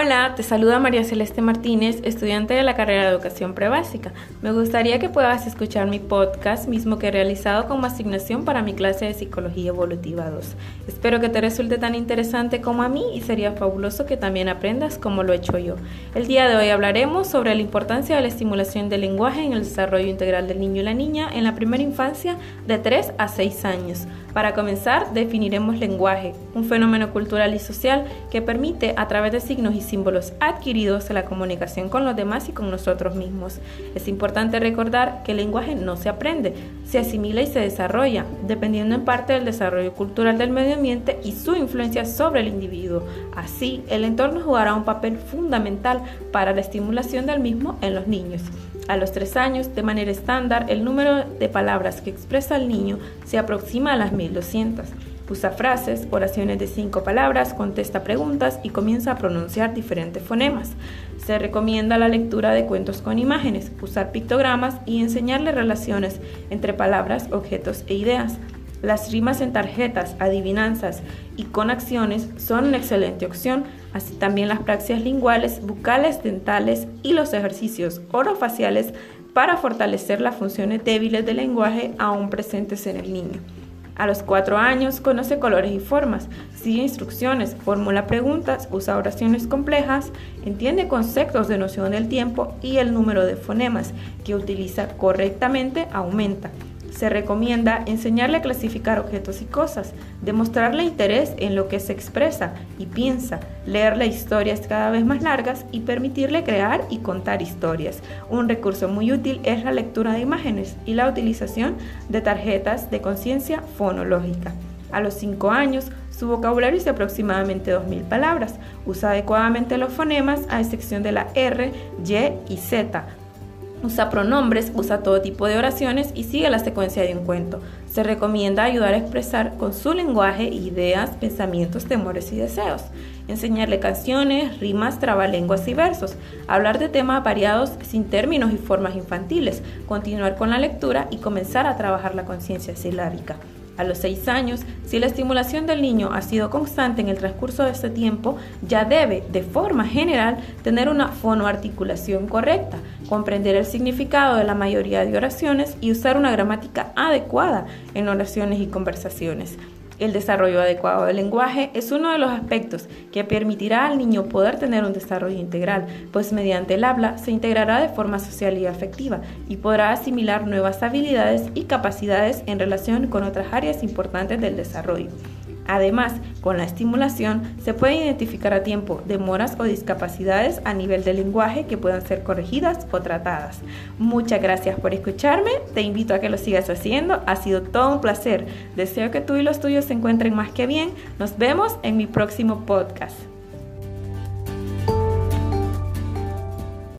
Hola, te saluda María Celeste Martínez, estudiante de la carrera de Educación Prebásica. Me gustaría que puedas escuchar mi podcast, mismo que he realizado como asignación para mi clase de Psicología Evolutiva 2. Espero que te resulte tan interesante como a mí y sería fabuloso que también aprendas como lo he hecho yo. El día de hoy hablaremos sobre la importancia de la estimulación del lenguaje en el desarrollo integral del niño y la niña en la primera infancia de 3 a 6 años. Para comenzar, definiremos lenguaje, un fenómeno cultural y social que permite, a través de signos y símbolos adquiridos, la comunicación con los demás y con nosotros mismos. Es importante recordar que el lenguaje no se aprende, se asimila y se desarrolla, dependiendo en parte del desarrollo cultural del medio ambiente y su influencia sobre el individuo. Así, el entorno jugará un papel fundamental para la estimulación del mismo en los niños. A los tres años, de manera estándar, el número de palabras que expresa el niño se aproxima a las 1200. Usa frases, oraciones de cinco palabras, contesta preguntas y comienza a pronunciar diferentes fonemas. Se recomienda la lectura de cuentos con imágenes, usar pictogramas y enseñarle relaciones entre palabras, objetos e ideas. Las rimas en tarjetas, adivinanzas y con acciones son una excelente opción, así también las praxias linguales, bucales, dentales y los ejercicios orofaciales para fortalecer las funciones débiles del lenguaje aún presentes en el niño. A los cuatro años conoce colores y formas, sigue instrucciones, formula preguntas, usa oraciones complejas, entiende conceptos de noción del tiempo y el número de fonemas que utiliza correctamente aumenta. Se recomienda enseñarle a clasificar objetos y cosas, demostrarle interés en lo que se expresa y piensa, leerle historias cada vez más largas y permitirle crear y contar historias. Un recurso muy útil es la lectura de imágenes y la utilización de tarjetas de conciencia fonológica. A los 5 años, su vocabulario es de aproximadamente 2.000 palabras. Usa adecuadamente los fonemas a excepción de la R, Y y Z, Usa pronombres, usa todo tipo de oraciones y sigue la secuencia de un cuento. Se recomienda ayudar a expresar con su lenguaje ideas, pensamientos, temores y deseos. Enseñarle canciones, rimas, trabalenguas y versos. Hablar de temas variados sin términos y formas infantiles. Continuar con la lectura y comenzar a trabajar la conciencia silábica. A los 6 años, si la estimulación del niño ha sido constante en el transcurso de este tiempo, ya debe, de forma general, tener una fonoarticulación correcta, comprender el significado de la mayoría de oraciones y usar una gramática adecuada en oraciones y conversaciones. El desarrollo adecuado del lenguaje es uno de los aspectos que permitirá al niño poder tener un desarrollo integral, pues mediante el habla se integrará de forma social y afectiva y podrá asimilar nuevas habilidades y capacidades en relación con otras áreas importantes del desarrollo. Además, con la estimulación se puede identificar a tiempo demoras o discapacidades a nivel del lenguaje que puedan ser corregidas o tratadas. Muchas gracias por escucharme, te invito a que lo sigas haciendo, ha sido todo un placer. Deseo que tú y los tuyos se encuentren más que bien. Nos vemos en mi próximo podcast.